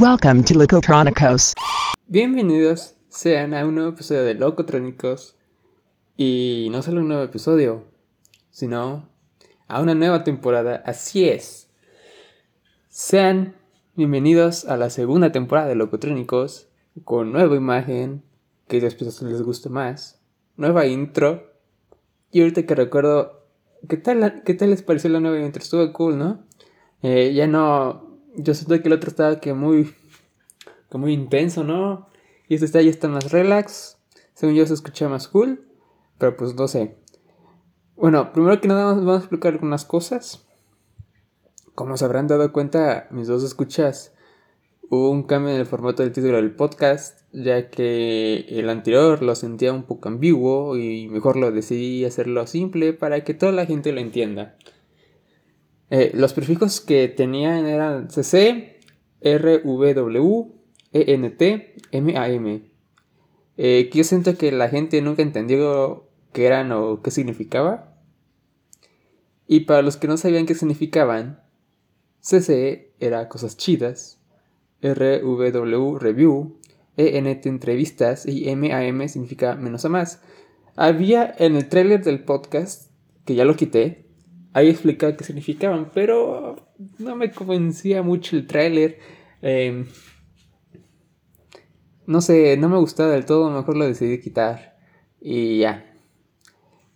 Welcome to. Bienvenidos sean a un nuevo episodio de Locotrónicos. Y no solo un nuevo episodio, sino a una nueva temporada. Así es. Sean bienvenidos a la segunda temporada de Locotrónicos con nueva imagen, que después les guste más, nueva intro. Y ahorita que recuerdo, ¿qué tal, qué tal les pareció la nueva intro? Estuvo cool, ¿no? Eh, ya no, yo siento que el otro estaba que muy, que muy intenso, ¿no? Y este está ya está más relax. Según yo se escucha más cool. Pero pues no sé. Bueno, primero que nada vamos a explicar algunas cosas. Como se habrán dado cuenta, mis dos escuchas, hubo un cambio en el formato del título del podcast, ya que el anterior lo sentía un poco ambiguo y mejor lo decidí hacerlo simple para que toda la gente lo entienda. Eh, los prefijos que tenían eran CC, RWW, ENT, MAM. Eh, que yo siento que la gente nunca entendió qué eran o qué significaba. Y para los que no sabían qué significaban, CCE era cosas chidas, RWW review, ENT entrevistas y MAM significa menos a más. Había en el trailer del podcast, que ya lo quité, ahí explicaba qué significaban, pero no me convencía mucho el trailer. Em, no sé, no me gustaba del todo, mejor lo decidí quitar. Y ya.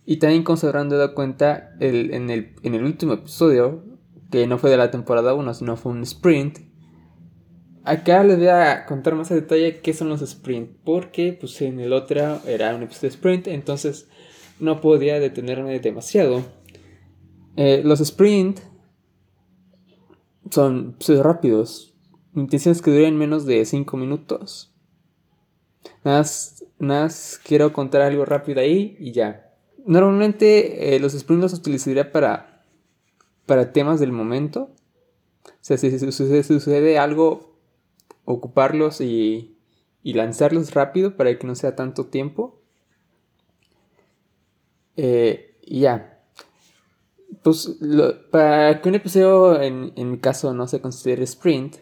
Y también se habrán dado cuenta, en, el, en el último episodio, que no fue de la temporada 1, sino fue un sprint, acá les voy a contar más a detalle qué son los sprint. Porque pues en el otro era un episodio sprint, entonces no podía detenerme demasiado. Eh, los sprint son pues, rápidos. Mi intención es que duren menos de 5 minutos. Nada más, quiero contar algo rápido ahí y ya. Normalmente eh, los sprints los utilizaría para, para temas del momento. O sea, si, sucede, algo, ocuparlos y, y, lanzarlos rápido para que no sea tanto tiempo. Eh, y ya. Pues para que un episodio, en, en mi caso, no se considere sprint,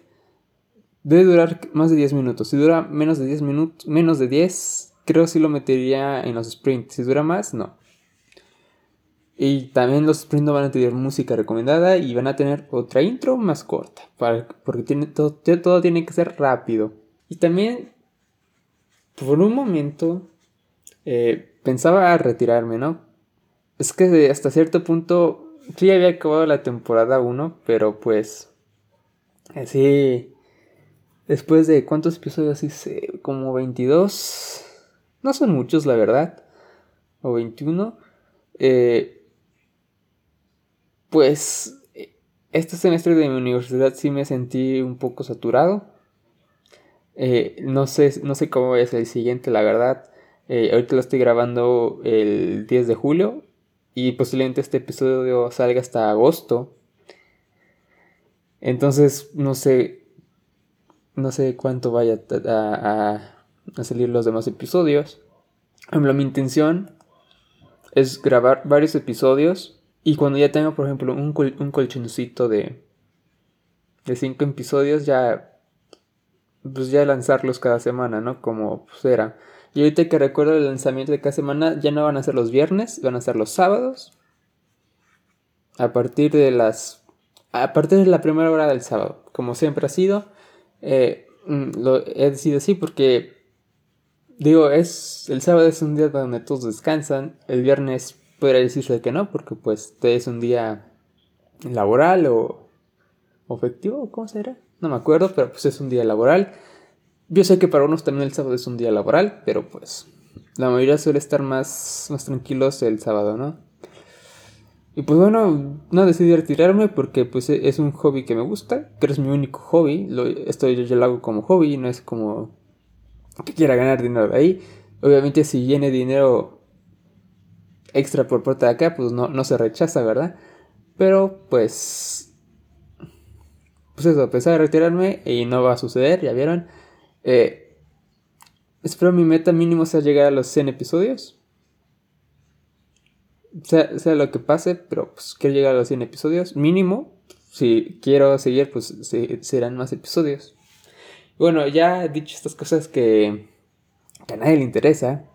Debe durar más de 10 minutos. Si dura menos de 10 minutos, menos de 10, creo que sí lo metería en los sprints. Si dura más, no. Y también los sprints no van a tener música recomendada y van a tener otra intro más corta. porque tiene, todo, todo tiene que ser rápido. Y también, por un momento, eh, pensaba retirarme, ¿no? Es que hasta cierto punto, sí había acabado la temporada 1, pero pues, así Después de cuántos episodios hice, como 22. No son muchos, la verdad. O 21. Eh, pues este semestre de mi universidad sí me sentí un poco saturado. Eh, no, sé, no sé cómo ser el siguiente, la verdad. Eh, ahorita lo estoy grabando el 10 de julio. Y posiblemente este episodio salga hasta agosto. Entonces, no sé, no sé cuánto vaya a, salir los demás episodios. mi intención es grabar varios episodios y cuando ya tenga, por ejemplo, un, un colchoncito de, de cinco episodios, ya, pues ya lanzarlos cada semana, ¿no? Como pues era. Y ahorita que recuerdo el lanzamiento de cada semana, ya no van a ser los viernes, van a ser los sábados. A partir de las... A partir de la primera hora del sábado, como siempre ha sido. Eh, mm, lo he decidido así porque, digo, es el sábado es un día donde todos descansan, el viernes podría decirse que no, porque pues es un día laboral o, o festivo, ¿cómo será? No me acuerdo, pero pues es un día laboral. Yo sé que para unos también el sábado es un día laboral, pero pues la mayoría suele estar más, más tranquilos el sábado, ¿no? Y pues bueno, no decidí retirarme porque pues e-, es un hobby que me gusta, pero es mi único hobby. Lo, esto yo, lo hago como hobby, no es como que quiera ganar dinero de ahí. Obviamente si viene dinero extra por parte de acá, pues no, no se rechaza, ¿verdad? Pero pues... Pues eso, pensaba retirarme y no va a suceder, ya vieron. Eh, espero mi meta mínimo sea llegar a los 100 episodios sea, sea lo que pase, pero pues quiero llegar a los 100 episodios. Mínimo, si quiero seguir, pues serán más episodios. Bueno, ya dicho estas cosas que, que a nadie le interesa.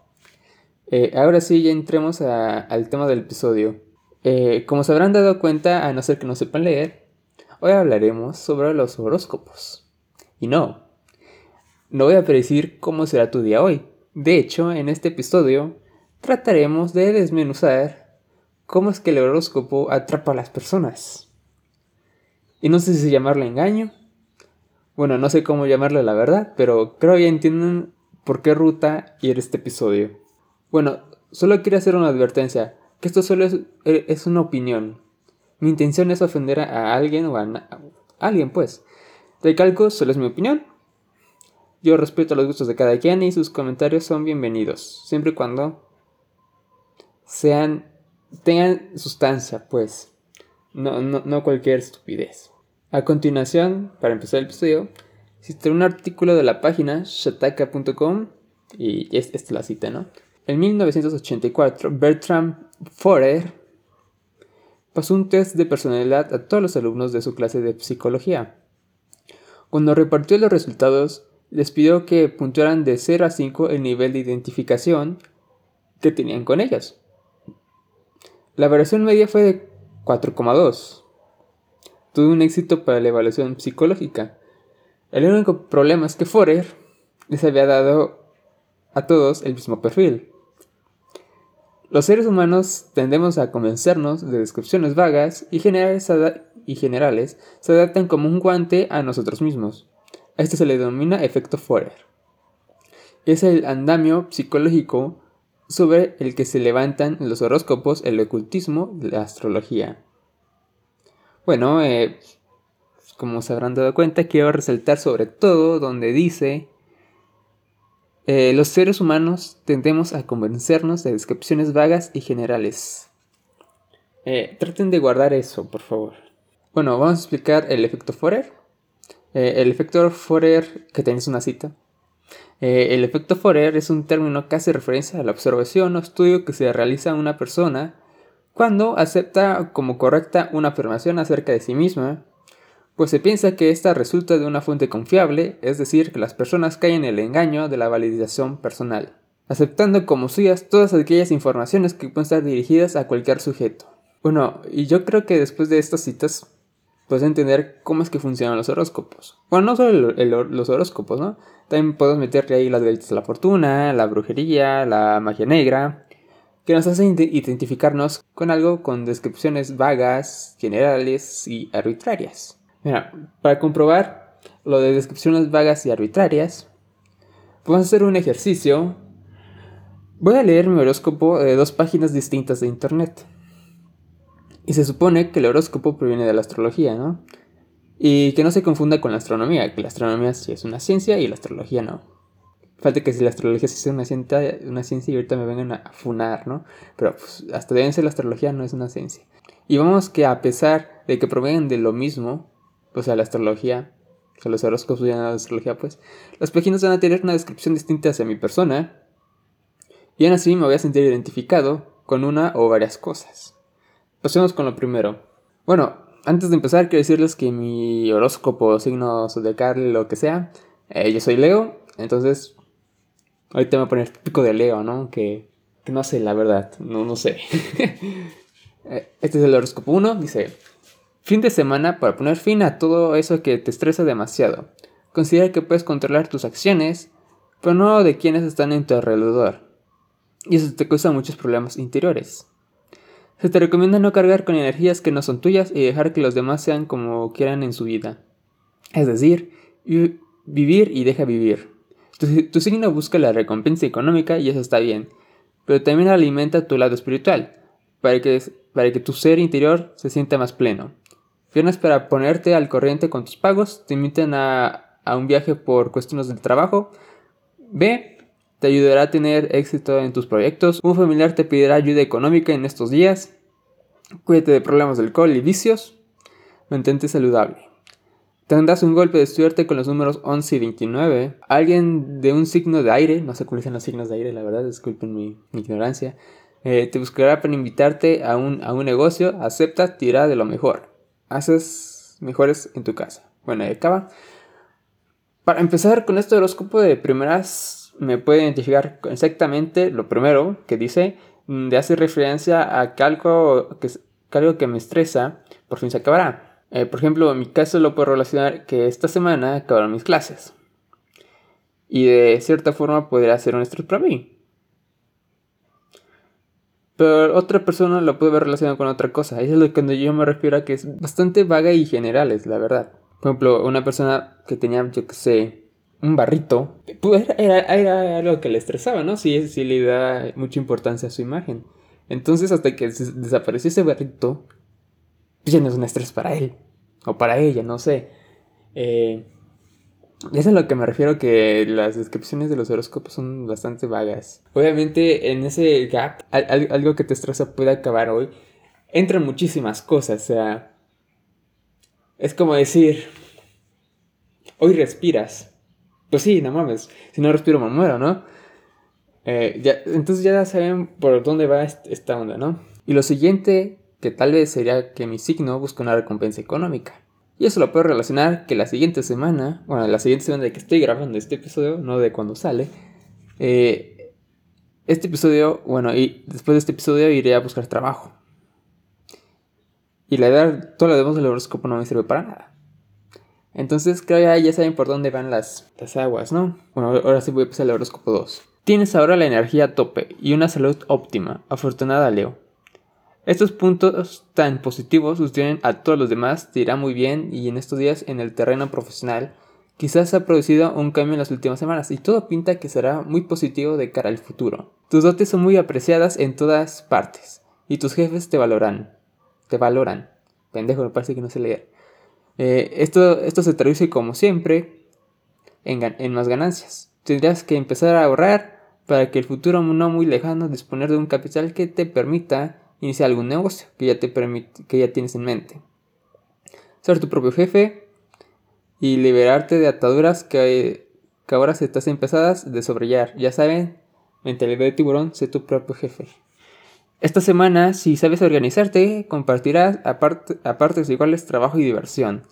eh, ahora sí, ya entremos a- al tema del episodio. Eh, como se habrán dado cuenta, a no ser que no sepan leer, hoy hablaremos sobre los horóscopos. Y no, no voy a predecir cómo será tu día hoy. De hecho, en este episodio trataremos de desmenuzar cómo es que el horóscopo atrapa a las personas. Y no sé si llamarle engaño. Bueno, no sé cómo llamarle la verdad, pero creo ya entienden por qué ruta ir este episodio. Bueno, solo quiero hacer una advertencia, que esto solo es, es una opinión. Mi intención es ofender a alguien o a alguien, pues. Recalco, solo es mi opinión. Yo respeto los gustos de cada quien y sus comentarios son bienvenidos, siempre y cuando sean tengan sustancia, pues. No, no, no cualquier estupidez. A continuación, para empezar el episodio, existe un artículo de la página shataka.com y es, esta es la cita, ¿no? En 1984, Bertram Forer pasó un test de personalidad a todos los alumnos de su clase de psicología. Cuando repartió los resultados, les pidió que puntuaran de 0 a 5 el nivel de identificación que tenían con ellas. La variación media fue de 4,2. Tuvo un éxito para la evaluación psicológica. El único problema es que Forer les había dado a todos el mismo perfil. Los seres humanos tendemos a convencernos de descripciones vagas y generales, y generales se adaptan como un guante a nosotros mismos. A esto se le denomina efecto Forer. Es el andamio psicológico sobre el que se levantan los horóscopos, el ocultismo, la astrología. Bueno, eh, como se habrán dado cuenta, quiero resaltar sobre todo donde dice eh, los seres humanos tendemos a convencernos de descripciones vagas y generales. Eh, traten de guardar eso, por favor. Bueno, vamos a explicar el efecto Forer. Eh, el efecto Forer, que tenéis una cita. Eh, el efecto Forer es un término que hace referencia a la observación o estudio que se realiza a una persona cuando acepta como correcta una afirmación acerca de sí misma, pues se piensa que ésta resulta de una fuente confiable, es decir, que las personas caen en el engaño de la validación personal, aceptando como suyas todas aquellas informaciones que pueden estar dirigidas a cualquier sujeto. Bueno, y yo creo que después de estas citas puedes entender cómo es que funcionan los horóscopos. Bueno, no solo el- los horóscopos, ¿no? También podemos meterle ahí las galletas de la fortuna, la brujería, la magia negra, que nos hacen ide- identificarnos con algo con descripciones vagas, generales y arbitrarias. Mira, para comprobar lo de descripciones vagas y arbitrarias, vamos a hacer un ejercicio. Voy a leer mi horóscopo de dos páginas distintas de internet. Y se supone que el horóscopo proviene de la astrología, ¿no? Y que no se confunda con la astronomía, que la astronomía sí es una ciencia y la astrología no. Falta que si la astrología sí es una ciencia, una ciencia y ahorita me vengan a funar, ¿no? Pero pues, hasta deben ser la astrología no es una ciencia. Y vamos que a pesar de que provienen de lo mismo, o sea, la astrología, o sea, los horóscopos de la astrología, pues, las páginas van a tener una descripción distinta hacia mi persona. Y aún así me voy a sentir identificado con una o varias cosas. Pasemos con lo primero. Bueno, antes de empezar, quiero decirles que mi horóscopo, signo zodiacal, lo que sea, eh, yo soy Leo, entonces ahorita me voy a poner pico de Leo, ¿no? Que, que no sé, la verdad, no, no sé. Eh, este es el horóscopo 1, dice, fin de semana para poner fin a todo eso que te estresa demasiado. Considera que puedes controlar tus acciones, pero no de quienes están en tu alrededor. Y eso te causa muchos problemas interiores. Se te recomienda no cargar con energías que no son tuyas y dejar que los demás sean como quieran en su vida. Es decir, vi- vivir y deja vivir. Tu, tu signo busca la recompensa económica y eso está bien, pero también alimenta tu lado espiritual, para que, para que tu ser interior se sienta más pleno. Viernes para ponerte al corriente con tus pagos, te invitan a, a un viaje por cuestiones del trabajo. B. Te ayudará a tener éxito en tus proyectos. Un familiar te pedirá ayuda económica en estos días. Cuídate de problemas de alcohol y vicios. Mantente saludable. Tendrás un golpe de suerte con los números 11 y 29. Alguien de un signo de aire, no sé cuáles son los signos de aire, la verdad, disculpen mi, ignorancia, eh, te buscará para invitarte a un, a un negocio. Acepta, tira de lo mejor. Haces mejores en tu casa. Bueno, ahí acaba. Para empezar con este horóscopo de primeras, me puede identificar exactamente lo primero que dice, mm, de hace referencia a que algo que, que algo que me estresa por fin se acabará. Eh, por ejemplo, en mi caso lo puedo relacionar que esta semana acabaron mis clases. Y de cierta forma podría ser un estrés para mí. Pero otra persona lo puede ver relacionado con otra cosa. Eso es lo que yo me refiero a que es bastante vaga y generales, la verdad. Por ejemplo, una persona que tenía, yo que sé, un barrito, pues era, era, algo que le estresaba, ¿no? Si sí, le da mucha importancia a su imagen. Entonces, hasta que desapareció ese barrito, pues ya no es un estrés para él. O para ella, no sé. Eh, es a lo que me refiero que las descripciones de los horóscopos son bastante vagas. Obviamente en ese gap, algo que te estresa puede acabar hoy, entran muchísimas cosas. O sea, es como decir, hoy respiras. Pues sí, no mames, si no respiro me muero, ¿no? Eh, ya, entonces ya saben por dónde va esta onda, ¿no? Y lo siguiente que tal vez sería que mi signo busque una recompensa económica. Y eso lo puedo relacionar que la siguiente semana, bueno, la siguiente semana de que estoy grabando este episodio, no de cuando sale, eh, este episodio, bueno, y después de este episodio iré a buscar trabajo. Y la verdad, todo lo demás del horóscopo no me sirve para nada. Entonces creo ya, ya saben por dónde van las, las aguas, ¿no? Bueno, ahora sí voy a pasar el horóscopo 2. Tienes ahora la energía a tope y una salud óptima. Afortunada Leo. Estos puntos tan positivos sostienen a todos los demás, te irá muy bien y en estos días en el terreno profesional quizás ha producido un cambio en las últimas semanas y todo pinta que será muy positivo de cara al futuro. Tus dotes son muy apreciadas en todas partes y tus jefes te valoran. Te valoran. Pendejo, me parece que no sé leer. Eh, esto, esto se traduce como siempre en, en más ganancias. Tendrías que empezar a ahorrar para que el futuro no muy lejano disponer de un capital que te permita iniciar algún negocio que ya, te que ya tienes en mente. Ser tu propio jefe y liberarte de ataduras que, que ahora se estás empezadas de sobrellar. Ya saben, mentalidad de tiburón, sé tu propio jefe. Esta semana, si sabes organizarte, compartirás a, partes iguales trabajo y diversión.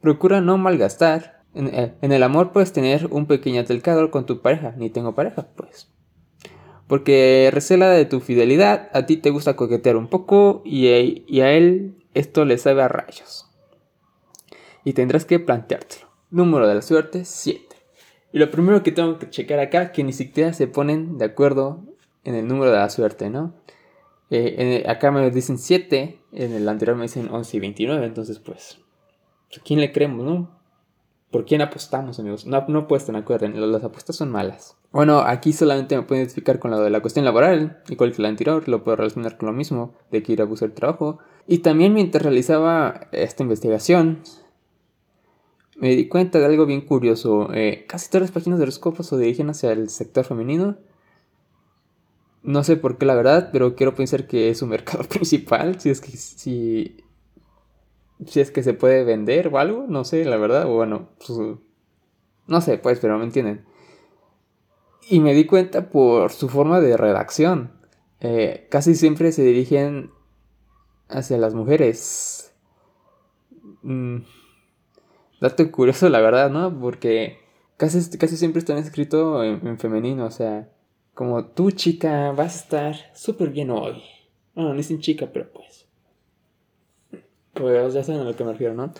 Procura no malgastar. En, eh, el amor puedes tener un pequeño altercado con tu pareja. Ni tengo pareja, pues. Porque recela de tu fidelidad, a ti te gusta coquetear un poco y a, él esto le sabe a rayos. Y tendrás que planteártelo. Número de la suerte, 7. Y lo primero que tengo que checar acá, que ni siquiera se ponen de acuerdo en el número de la suerte, ¿no? Eh, acá me dicen 7, en el anterior me dicen 11 y 29, entonces pues, ¿a quién le creemos, no? ¿Por quién apostamos, amigos? No, no apuestan, acuerden, las apuestas son malas. Bueno, aquí solamente me puedo identificar con lo de la cuestión laboral, igual que la anterior, lo puedo relacionar con lo mismo, de que ir a buscar trabajo. Y también mientras realizaba esta investigación, me di cuenta de algo bien curioso. Eh, casi todas las páginas de horóscopos se dirigen hacia el sector femenino. No sé por qué la verdad, pero quiero pensar que es su mercado principal, si es que si si es que se puede vender o algo, no sé, la verdad, o bueno, pues, no sé, pues, pero me entienden. Y me di cuenta por su forma de redacción. Eh, casi siempre se dirigen hacia las mujeres. Mm, dato curioso, la verdad, ¿no? Porque casi, casi siempre están escritos en, en, femenino, o sea, como tú chica vas a estar súper bien hoy. Bueno, no dicen chica, pero pues. Pues ya saben a lo que me refiero, ¿no?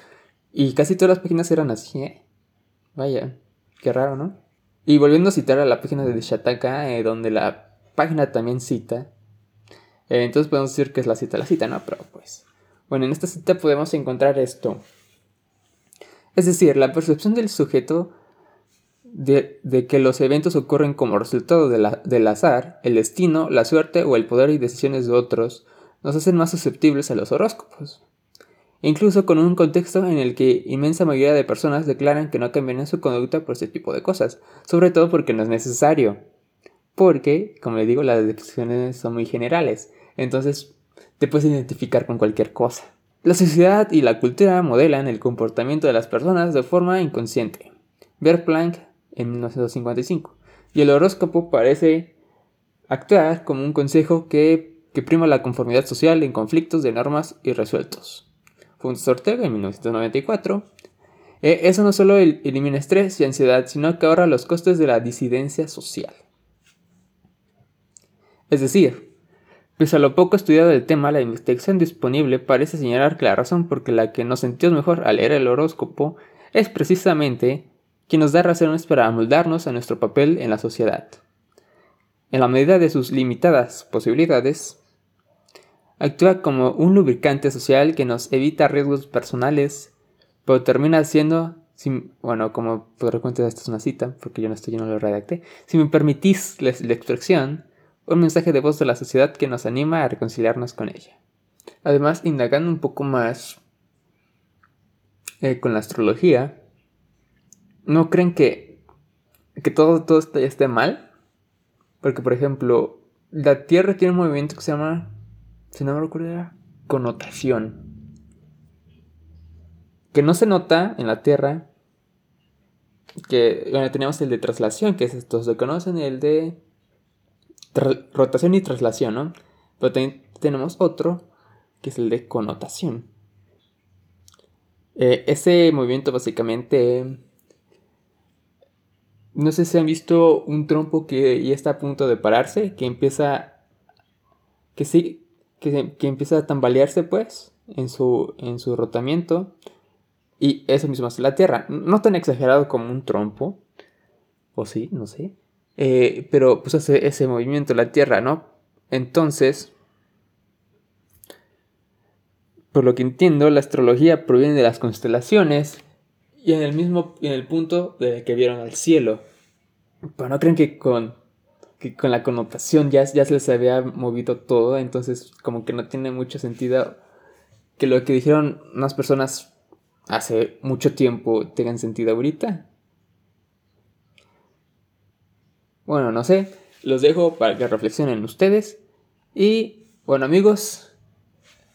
Y casi todas las páginas eran así, ¿eh? Vaya, qué raro, ¿no? Y volviendo a citar a la página de Shataka, eh, donde la página también cita, eh, entonces podemos decir que es la cita, la cita, ¿no? Pero pues, bueno, en esta cita podemos encontrar esto. Es decir, la percepción del sujeto de, que los eventos ocurren como resultado del azar, el destino, la suerte o el poder y decisiones de otros nos hacen más susceptibles a los horóscopos incluso con un contexto en el que inmensa mayoría de personas declaran que no cambiarían su conducta por ese tipo de cosas, sobre todo porque no es necesario. Porque, como le digo, las descripciones son muy generales, entonces te puedes identificar con cualquier cosa. La sociedad y la cultura modelan el comportamiento de las personas de forma inconsciente. Ver Planck en 1955. Y el horóscopo parece actuar como un consejo que, que prima la conformidad social en conflictos de normas irresueltos. Fue un en 1994. Eh, eso no solo elimina estrés y ansiedad, sino que ahorra los costes de la disidencia social. Es decir, pese a lo poco estudiado del tema, la investigación disponible parece señalar que la razón por la que nos sentimos mejor al leer el horóscopo es precisamente que nos da razones para amoldarnos a nuestro papel en la sociedad. En la medida de sus limitadas posibilidades, actúa como un lubricante social que nos evita riesgos personales, pero termina siendo, bueno, como podré contar, esta es una cita, porque yo no estoy, yo no lo redacté, si me permitís la, extracción, un mensaje de voz de la sociedad que nos anima a reconciliarnos con ella. Además, indagando un poco más eh, con la astrología, ¿no creen que, que todo, todo esté mal? Porque, por ejemplo, la Tierra tiene un movimiento que se llama, si no me recuerdo, connotación. Que no se nota en la Tierra. Que bueno, tenemos el de traslación, que es esto, se conocen el de rotación y traslación, ¿no? Pero también tenemos otro, que es el de connotación. Eh, ese movimiento básicamente no sé si han visto un trompo que ya está a punto de pararse, que empieza. que sí, que, empieza a tambalearse, pues, en su, en su rotamiento. Y eso mismo hace la Tierra. No tan exagerado como un trompo. O sí, no sé. Eh, pero pues hace ese movimiento la Tierra, ¿no? Entonces. Por lo que entiendo, la astrología proviene de las constelaciones y en el mismo en el punto de que vieron al cielo. Pero no creen que con, con la connotación ya, ya se les había movido todo, entonces como que no tiene mucho sentido que lo que dijeron unas personas hace mucho tiempo tengan sentido ahorita. Bueno, no sé, los dejo para que reflexionen ustedes. Y bueno amigos,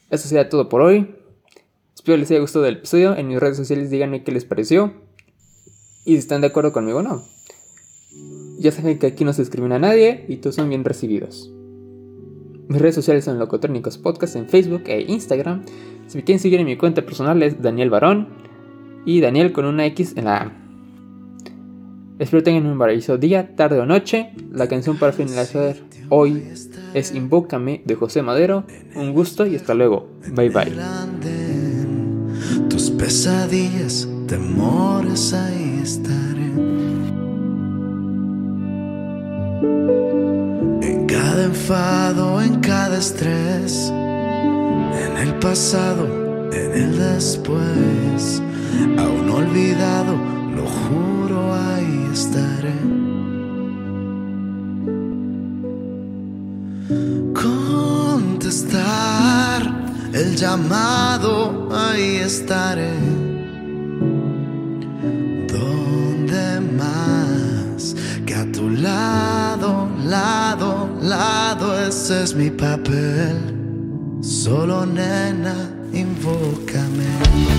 eso sería todo por hoy. Espero les haya gustado el episodio. En mis redes sociales díganme qué les pareció. Y si están de acuerdo conmigo o no. Ya saben que aquí no se discrimina a nadie y todos son bien recibidos. Mis redes sociales son Locotrónicos Podcast en Facebook e Instagram. Si me quieren seguir en mi cuenta personal es Daniel Barón y Daniel con una X en la A. Espero tengan un maravilloso día, tarde o noche. La canción para finalizar hoy es Invócame de José Madero. Un gusto y hasta luego. Bye bye pesadillas, temores, ahí estaré. En cada enfado, en cada estrés, en el pasado, en el después, aún olvidado, lo juro, ahí estaré. Contestar el llamado, ahí estaré. Donde más que a tu lado, lado, lado, ese es mi papel. Solo nena, invócame.